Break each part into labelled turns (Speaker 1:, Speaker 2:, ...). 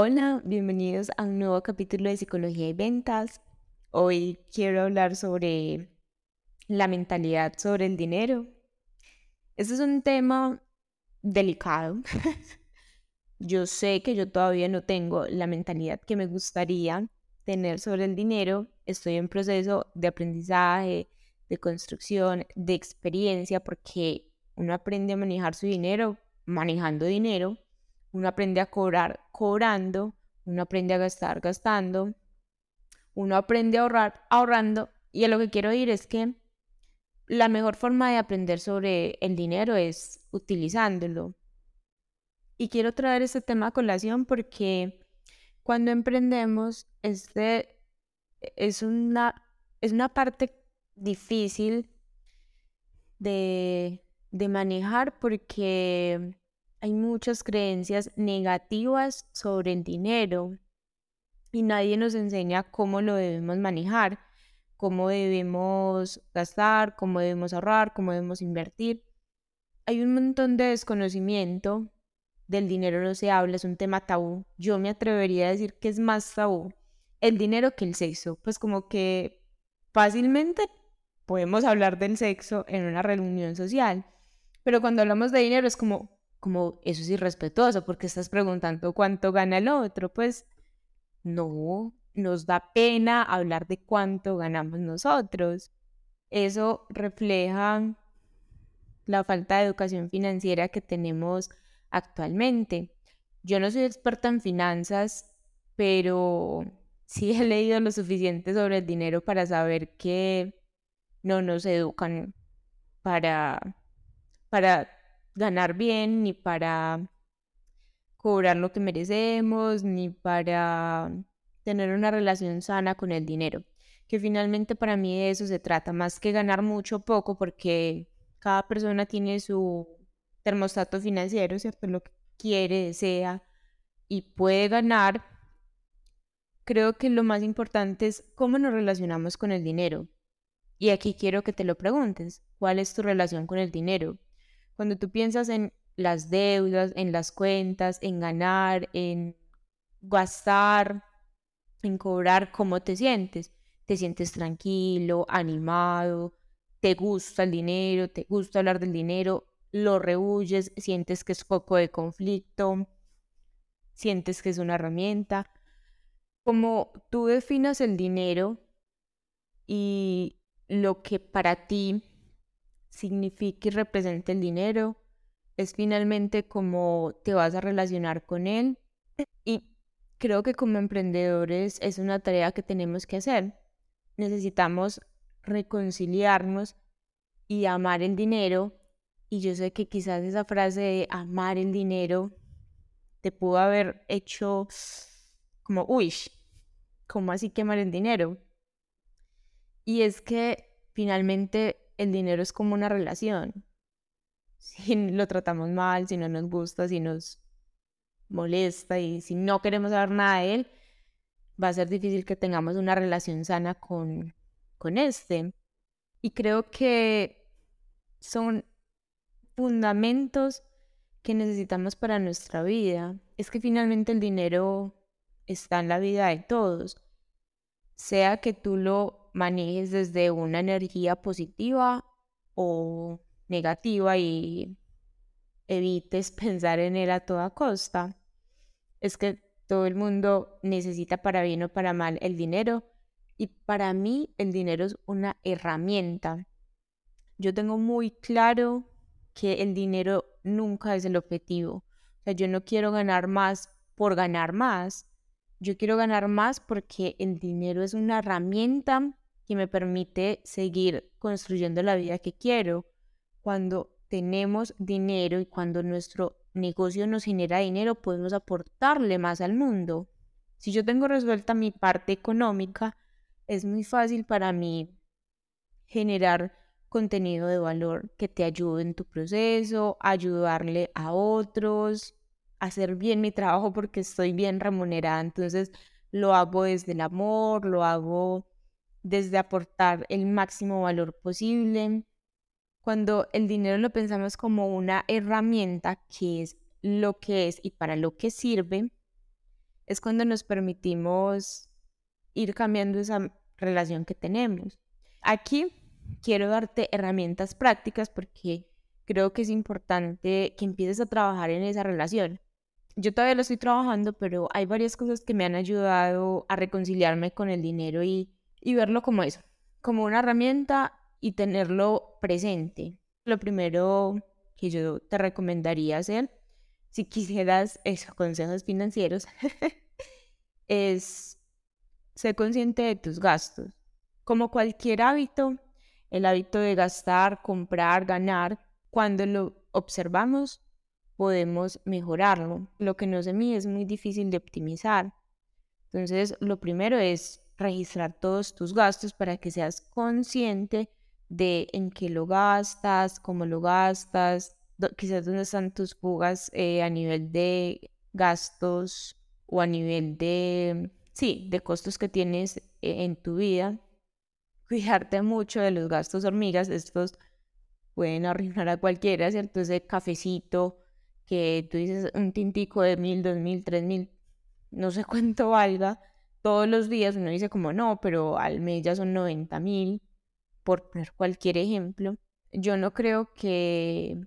Speaker 1: Hola, bienvenidos a un nuevo capítulo de Psicología y Ventas. Hoy quiero hablar sobre la mentalidad sobre el dinero. Este es un tema delicado. yo sé que yo todavía no tengo la mentalidad que me gustaría tener sobre el dinero. Estoy en proceso de aprendizaje, de construcción, de experiencia, porque uno aprende a manejar su dinero manejando dinero uno aprende a cobrar cobrando, uno aprende a gastar gastando, uno aprende a ahorrar ahorrando. Y a lo que quiero ir es que la mejor forma de aprender sobre el dinero es utilizándolo. Y quiero traer este tema a colación porque cuando emprendemos, este es una, es una parte difícil de, de manejar porque hay muchas creencias negativas sobre el dinero y nadie nos enseña cómo lo debemos manejar, cómo debemos gastar, cómo debemos ahorrar, cómo debemos invertir. Hay un montón de desconocimiento del dinero no se habla, es un tema tabú. Yo me atrevería a decir que es más tabú el dinero que el sexo, pues como que fácilmente podemos hablar del sexo en una reunión social, pero cuando hablamos de dinero es como, como eso es irrespetuoso porque estás preguntando cuánto gana el otro, pues no, nos da pena hablar de cuánto ganamos nosotros. Eso refleja la falta de educación financiera que tenemos actualmente. Yo no soy experta en finanzas, pero sí he leído lo suficiente sobre el dinero para saber que no nos educan para, para ganar bien, ni para cobrar lo que merecemos, ni para tener una relación sana con el dinero. Que finalmente para mí de eso se trata, más que ganar mucho o poco, porque cada persona tiene su termostato financiero, ¿cierto? Lo que quiere, desea y puede ganar. Creo que lo más importante es cómo nos relacionamos con el dinero. Y aquí quiero que te lo preguntes, ¿cuál es tu relación con el dinero? Cuando tú piensas en las deudas, en las cuentas, en ganar, en gastar, en cobrar, ¿cómo te sientes? ¿Te sientes tranquilo, animado? ¿Te gusta el dinero? ¿Te gusta hablar del dinero? ¿Lo rehuyes? ¿Sientes que es poco de conflicto? ¿Sientes que es una herramienta? Como tú definas el dinero y lo que para ti significa y representa el dinero, es finalmente cómo te vas a relacionar con él. Y creo que como emprendedores es una tarea que tenemos que hacer. Necesitamos reconciliarnos y amar el dinero. Y yo sé que quizás esa frase de amar el dinero te pudo haber hecho como, uy, ¿cómo así que amar el dinero? Y es que finalmente el dinero es como una relación. Si lo tratamos mal, si no nos gusta, si nos molesta y si no queremos saber nada de él, va a ser difícil que tengamos una relación sana con, con este. Y creo que son fundamentos que necesitamos para nuestra vida. Es que finalmente el dinero está en la vida de todos. Sea que tú lo manejes desde una energía positiva o negativa y evites pensar en él a toda costa. Es que todo el mundo necesita para bien o para mal el dinero y para mí el dinero es una herramienta. Yo tengo muy claro que el dinero nunca es el objetivo. O sea, yo no quiero ganar más por ganar más. Yo quiero ganar más porque el dinero es una herramienta que me permite seguir construyendo la vida que quiero. Cuando tenemos dinero y cuando nuestro negocio nos genera dinero, podemos aportarle más al mundo. Si yo tengo resuelta mi parte económica, es muy fácil para mí generar contenido de valor que te ayude en tu proceso, ayudarle a otros, hacer bien mi trabajo porque estoy bien remunerada. Entonces lo hago desde el amor, lo hago desde aportar el máximo valor posible. Cuando el dinero lo pensamos como una herramienta que es lo que es y para lo que sirve, es cuando nos permitimos ir cambiando esa relación que tenemos. Aquí quiero darte herramientas prácticas porque creo que es importante que empieces a trabajar en esa relación. Yo todavía lo estoy trabajando, pero hay varias cosas que me han ayudado a reconciliarme con el dinero y, verlo como eso, como una herramienta y tenerlo presente. Lo primero que yo te recomendaría hacer, si quisieras esos consejos financieros, es ser consciente de tus gastos. Como cualquier hábito, el hábito de gastar, comprar, ganar, cuando lo observamos, podemos mejorarlo. Lo que no se mide es muy difícil de optimizar. Entonces, lo primero es registrar todos tus gastos para que seas consciente de en qué lo gastas, cómo lo gastas, quizás dónde están tus fugas eh, a nivel de gastos o a nivel de, sí, de costos que tienes eh, en tu vida. Cuidarte mucho de los gastos hormigas, estos pueden arruinar a cualquiera, ¿cierto? Ese cafecito que tú dices un tintico de mil, dos mil, tres mil, no sé cuánto valga, todos los días uno dice como no, pero al mes ya son 90 mil, por poner cualquier ejemplo. Yo no creo que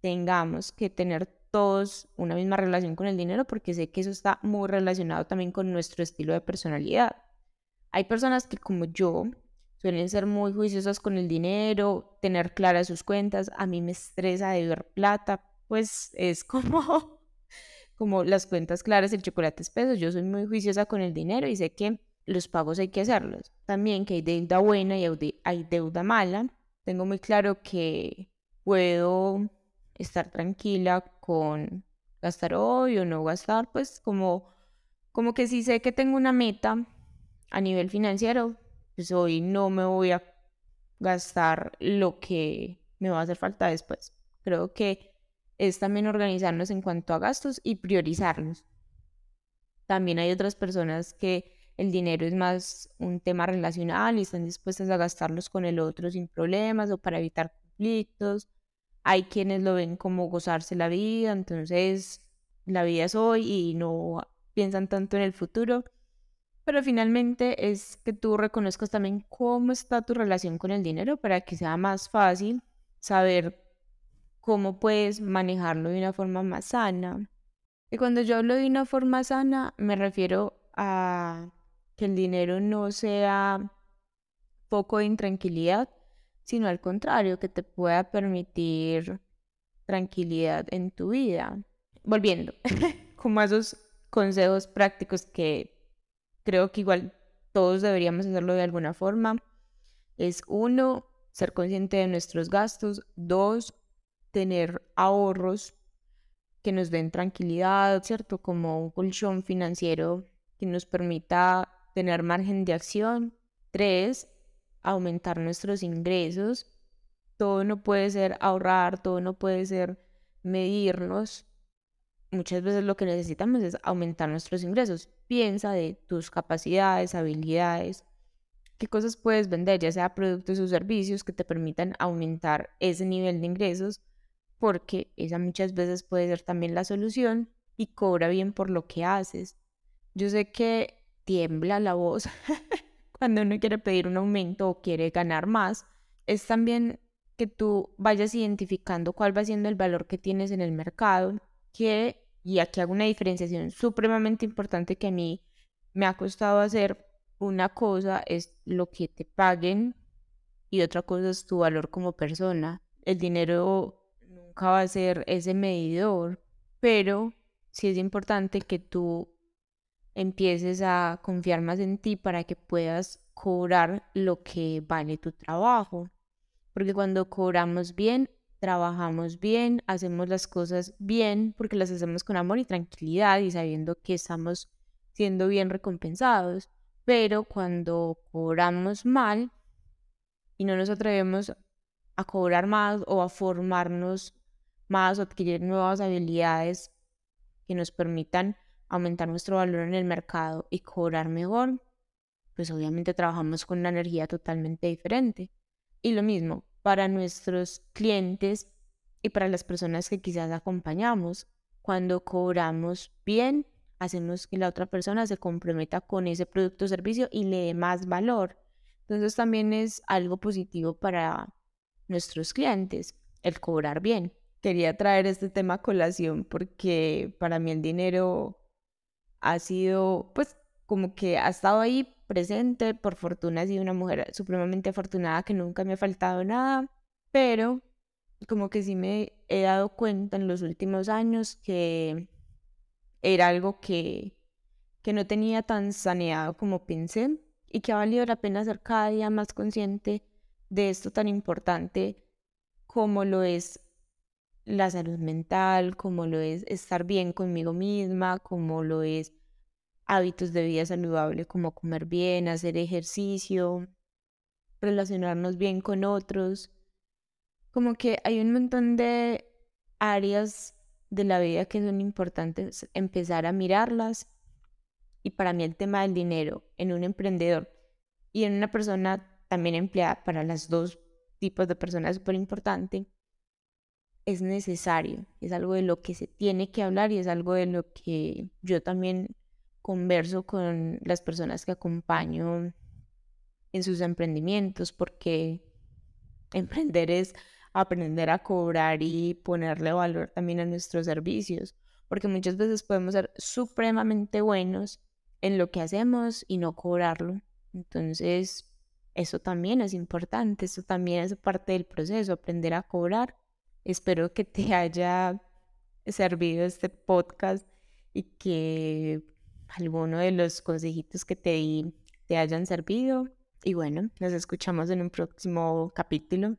Speaker 1: tengamos que tener todos una misma relación con el dinero porque sé que eso está muy relacionado también con nuestro estilo de personalidad. Hay personas que como yo suelen ser muy juiciosas con el dinero, tener claras sus cuentas, a mí me estresa de ver plata, pues es como como las cuentas claras, el chocolate espeso, yo soy muy juiciosa con el dinero y sé que los pagos hay que hacerlos. También que hay deuda buena y hay deuda mala. Tengo muy claro que puedo estar tranquila con gastar hoy o no gastar, pues como, como que si sé que tengo una meta a nivel financiero, pues hoy no me voy a gastar lo que me va a hacer falta después. Creo que es también organizarnos en cuanto a gastos y priorizarnos. También hay otras personas que el dinero es más un tema relacional y están dispuestas a gastarlos con el otro sin problemas o para evitar conflictos. Hay quienes lo ven como gozarse la vida, entonces la vida es hoy y no piensan tanto en el futuro. Pero finalmente es que tú reconozcas también cómo está tu relación con el dinero para que sea más fácil saber cómo puedes manejarlo de una forma más sana. Y cuando yo hablo de una forma sana, me refiero a que el dinero no sea poco de intranquilidad, sino al contrario, que te pueda permitir tranquilidad en tu vida. Volviendo, como a esos consejos prácticos que creo que igual todos deberíamos hacerlo de alguna forma, es uno, ser consciente de nuestros gastos, dos, tener ahorros que nos den tranquilidad, ¿cierto? Como un colchón financiero que nos permita tener margen de acción. Tres, aumentar nuestros ingresos. Todo no puede ser ahorrar, todo no puede ser medirnos. Muchas veces lo que necesitamos es aumentar nuestros ingresos. Piensa de tus capacidades, habilidades, qué cosas puedes vender, ya sea productos o servicios que te permitan aumentar ese nivel de ingresos porque esa muchas veces puede ser también la solución y cobra bien por lo que haces. Yo sé que tiembla la voz cuando uno quiere pedir un aumento o quiere ganar más. Es también que tú vayas identificando cuál va siendo el valor que tienes en el mercado, que, y aquí hago una diferenciación supremamente importante que a mí me ha costado hacer. Una cosa es lo que te paguen y otra cosa es tu valor como persona. El dinero va a ser ese medidor, pero sí es importante que tú empieces a confiar más en ti para que puedas cobrar lo que vale tu trabajo. Porque cuando cobramos bien, trabajamos bien, hacemos las cosas bien, porque las hacemos con amor y tranquilidad y sabiendo que estamos siendo bien recompensados. Pero cuando cobramos mal y no nos atrevemos a cobrar más o a formarnos más adquirir nuevas habilidades que nos permitan aumentar nuestro valor en el mercado y cobrar mejor, pues obviamente trabajamos con una energía totalmente diferente. Y lo mismo para nuestros clientes y para las personas que quizás acompañamos. Cuando cobramos bien, hacemos que la otra persona se comprometa con ese producto o servicio y le dé más valor. Entonces también es algo positivo para nuestros clientes el cobrar bien. Quería traer este tema a colación porque para mí el dinero ha sido, pues, como que ha estado ahí presente. Por fortuna he sido una mujer supremamente afortunada que nunca me ha faltado nada, pero como que sí me he dado cuenta en los últimos años que era algo que, que no tenía tan saneado como pensé y que ha valido la pena ser cada día más consciente de esto tan importante como lo es la salud mental, como lo es estar bien conmigo misma, como lo es hábitos de vida saludable como comer bien, hacer ejercicio, relacionarnos bien con otros. Como que hay un montón de áreas de la vida que son importantes empezar a mirarlas. Y para mí el tema del dinero en un emprendedor y en una persona también empleada, para las dos tipos de personas es súper importante, es necesario, es algo de lo que se tiene que hablar y es algo de lo que yo también converso con las personas que acompaño en sus emprendimientos, porque emprender es aprender a cobrar y ponerle valor también a nuestros servicios, porque muchas veces podemos ser supremamente buenos en lo que hacemos y no cobrarlo. Entonces, eso también es importante, eso también es parte del proceso, aprender a cobrar. Espero que te haya servido este podcast y que alguno de los consejitos que te di te hayan servido. Y bueno, nos escuchamos en un próximo capítulo.